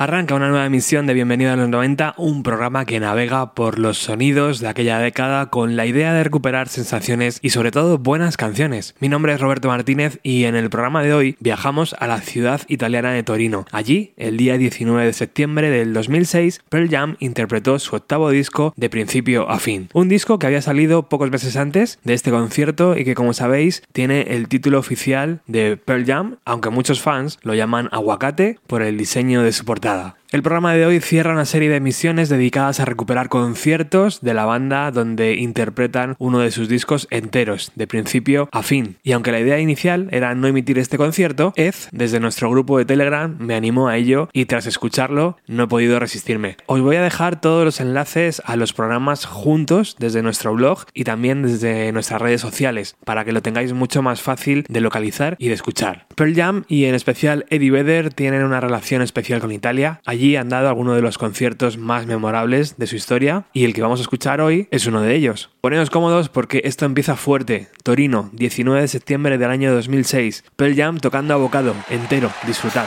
Arranca una nueva emisión de Bienvenido a los 90, un programa que navega por los sonidos de aquella década con la idea de recuperar sensaciones y sobre todo buenas canciones. Mi nombre es Roberto Martínez y en el programa de hoy viajamos a la ciudad italiana de Torino. Allí, el día 19 de septiembre del 2006, Pearl Jam interpretó su octavo disco de principio a fin. Un disco que había salido pocos meses antes de este concierto y que como sabéis tiene el título oficial de Pearl Jam, aunque muchos fans lo llaman aguacate por el diseño de su portada. nada. El programa de hoy cierra una serie de emisiones dedicadas a recuperar conciertos de la banda donde interpretan uno de sus discos enteros, de principio a fin. Y aunque la idea inicial era no emitir este concierto, Ed, desde nuestro grupo de Telegram, me animó a ello y tras escucharlo no he podido resistirme. Os voy a dejar todos los enlaces a los programas juntos desde nuestro blog y también desde nuestras redes sociales para que lo tengáis mucho más fácil de localizar y de escuchar. Pearl Jam y en especial Eddie Vedder tienen una relación especial con Italia han dado algunos de los conciertos más memorables de su historia y el que vamos a escuchar hoy es uno de ellos. Poneos cómodos porque esto empieza fuerte. Torino, 19 de septiembre del año 2006. Pearl Jam tocando abocado, entero. Disfrutad.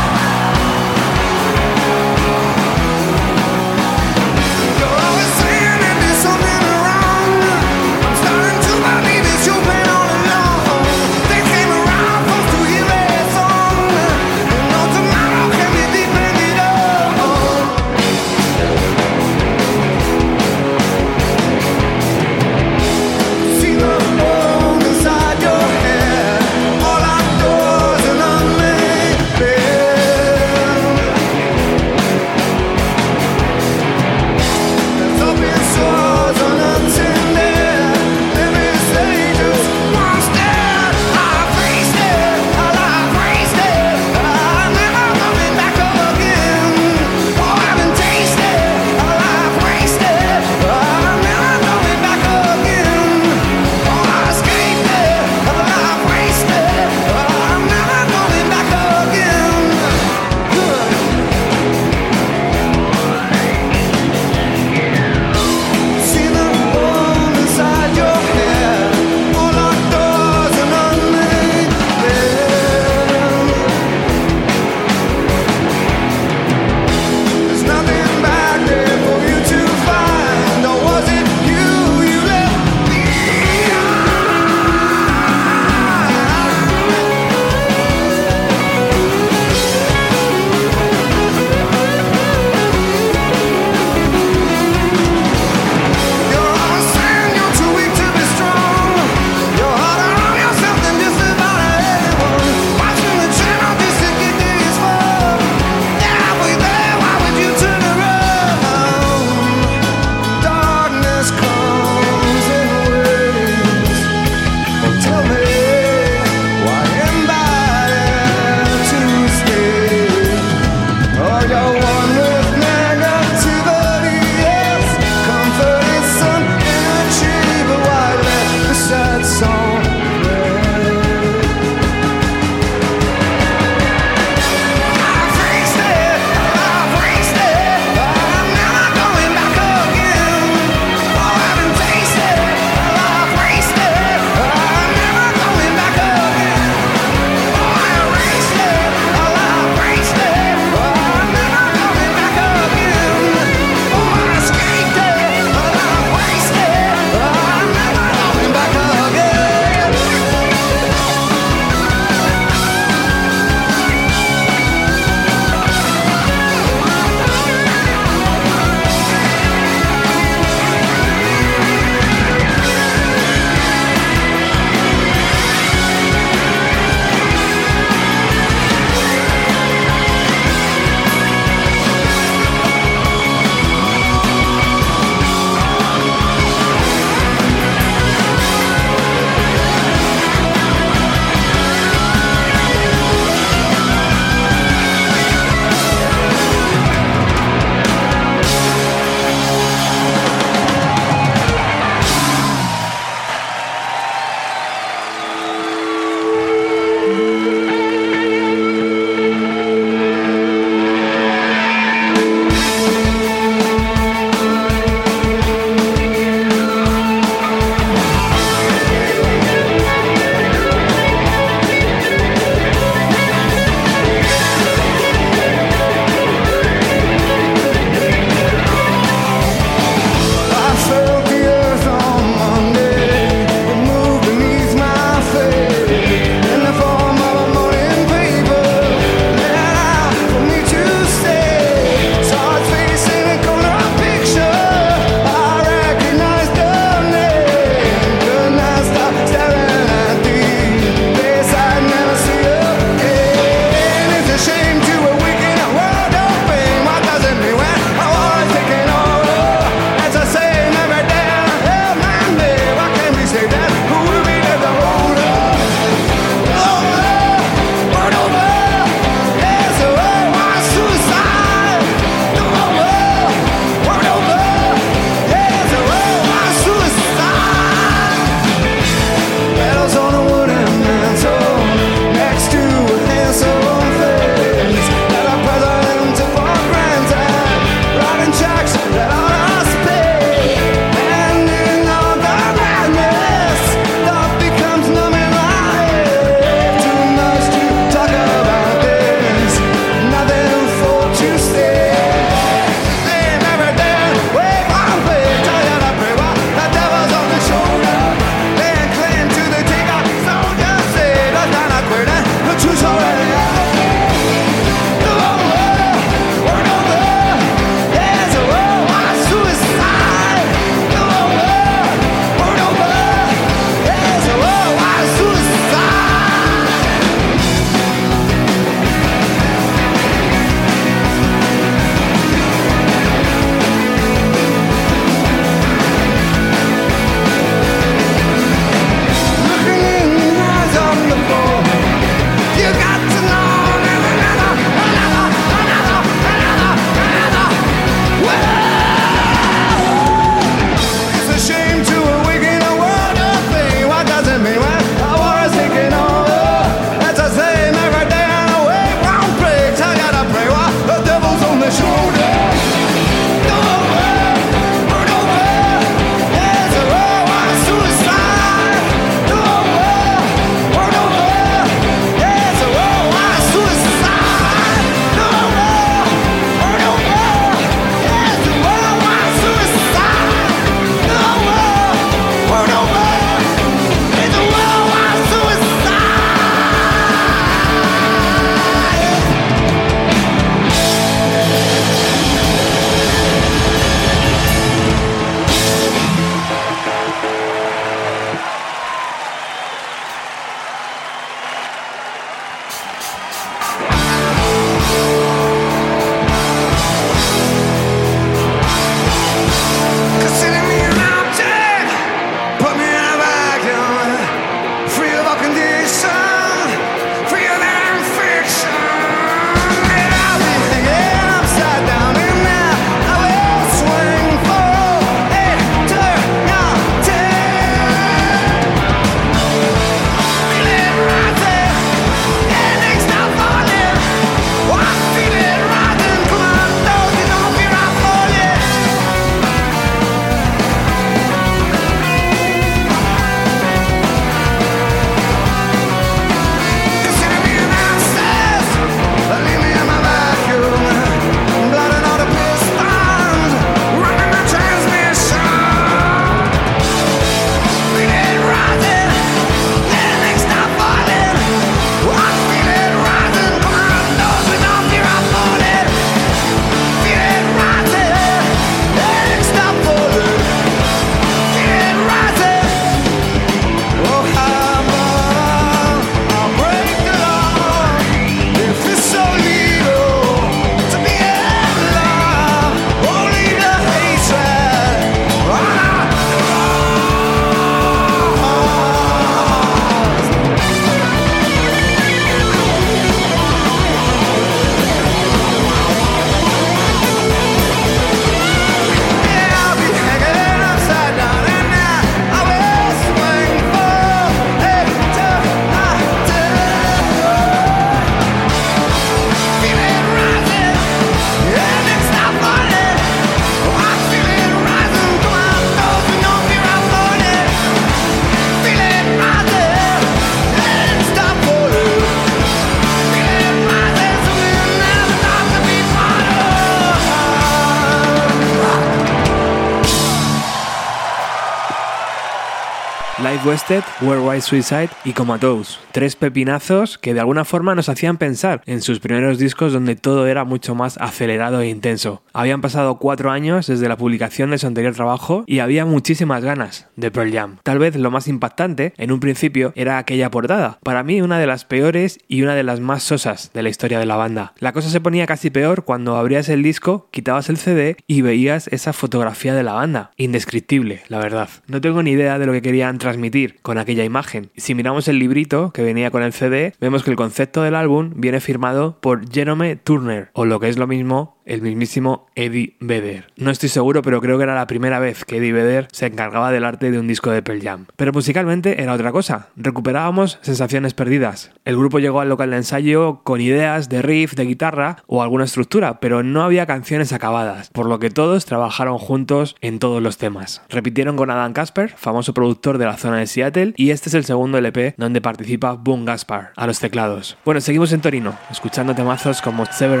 Life Worldwide Suicide y Comatose. Tres pepinazos que de alguna forma nos hacían pensar en sus primeros discos donde todo era mucho más acelerado e intenso. Habían pasado cuatro años desde la publicación de su anterior trabajo y había muchísimas ganas de Pearl Jam. Tal vez lo más impactante en un principio era aquella portada. Para mí una de las peores y una de las más sosas de la historia de la banda. La cosa se ponía casi peor cuando abrías el disco, quitabas el CD y veías esa fotografía de la banda. Indescriptible, la verdad. No tengo ni idea de lo que querían transmitir con imagen. Si miramos el librito que venía con el CD, vemos que el concepto del álbum viene firmado por Jerome Turner, o lo que es lo mismo, el mismísimo Eddie Vedder. No estoy seguro, pero creo que era la primera vez que Eddie Vedder se encargaba del arte de un disco de Pearl Jam. Pero musicalmente era otra cosa. Recuperábamos sensaciones perdidas. El grupo llegó al local de ensayo con ideas de riff, de guitarra o alguna estructura, pero no había canciones acabadas, por lo que todos trabajaron juntos en todos los temas. Repitieron con Adam Casper, famoso productor de la zona de Seattle, y este es el segundo LP donde participa Boom Gaspar a los teclados. Bueno, seguimos en Torino, escuchando temazos como Sever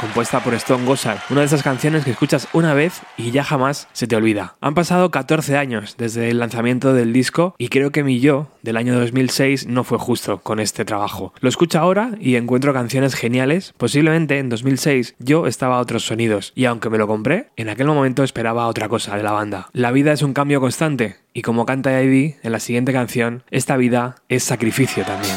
Compuesta por Stone Gossard, una de esas canciones que escuchas una vez y ya jamás se te olvida. Han pasado 14 años desde el lanzamiento del disco y creo que mi yo del año 2006 no fue justo con este trabajo. Lo escucho ahora y encuentro canciones geniales. Posiblemente en 2006 yo estaba a otros sonidos y aunque me lo compré, en aquel momento esperaba otra cosa de la banda. La vida es un cambio constante y como canta Ivy en la siguiente canción, esta vida es sacrificio también.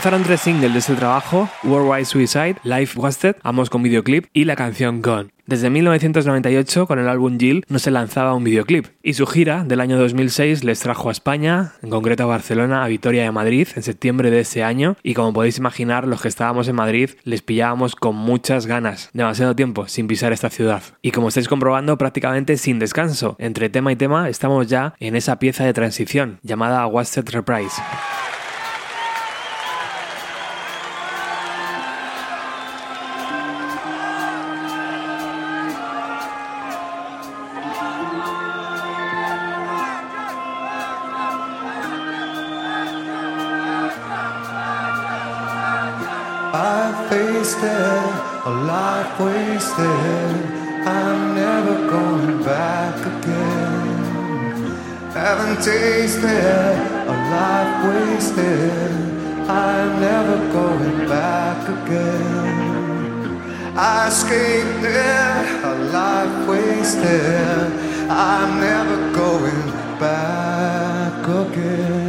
Lanzaron tres singles de este trabajo, Worldwide Suicide, Life Wasted, ambos con videoclip, y la canción Gone. Desde 1998, con el álbum Jill, no se lanzaba un videoclip, y su gira del año 2006 les trajo a España, en concreto a Barcelona, a Vitoria y a Madrid, en septiembre de ese año, y como podéis imaginar, los que estábamos en Madrid les pillábamos con muchas ganas, demasiado tiempo sin pisar esta ciudad. Y como estáis comprobando, prácticamente sin descanso, entre tema y tema estamos ya en esa pieza de transición, llamada Wasted Reprise. It, a life wasted. I'm never going back again. Haven't tasted a life wasted. I'm never going back again. I escaped it, a life wasted. I'm never going back again.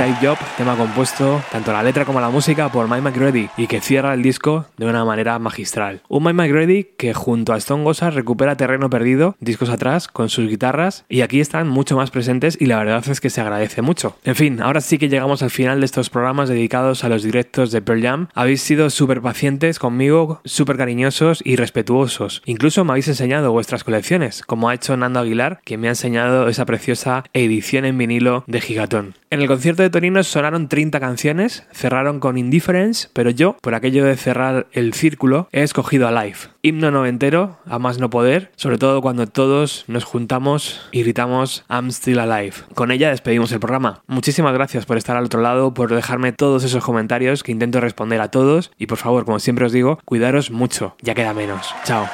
Inside Job, tema compuesto, tanto la letra como la música, por Mike McReady y que cierra el disco de una manera magistral. Un Mike McReady que junto a Stone Gossard recupera terreno perdido discos atrás con sus guitarras y aquí están mucho más presentes y la verdad es que se agradece mucho. En fin, ahora sí que llegamos al final de estos programas dedicados a los directos de Pearl Jam. Habéis sido súper pacientes conmigo, súper cariñosos y respetuosos. Incluso me habéis enseñado vuestras colecciones, como ha hecho Nando Aguilar, que me ha enseñado esa preciosa edición en vinilo de Gigatón. En el concierto de Torino sonaron 30 canciones, cerraron con Indifference, pero yo, por aquello de cerrar el círculo, he escogido a Life. Himno noventero, a más no poder, sobre todo cuando todos nos juntamos y gritamos I'm still alive. Con ella despedimos el programa. Muchísimas gracias por estar al otro lado, por dejarme todos esos comentarios que intento responder a todos y por favor, como siempre os digo, cuidaros mucho, ya queda menos. Chao.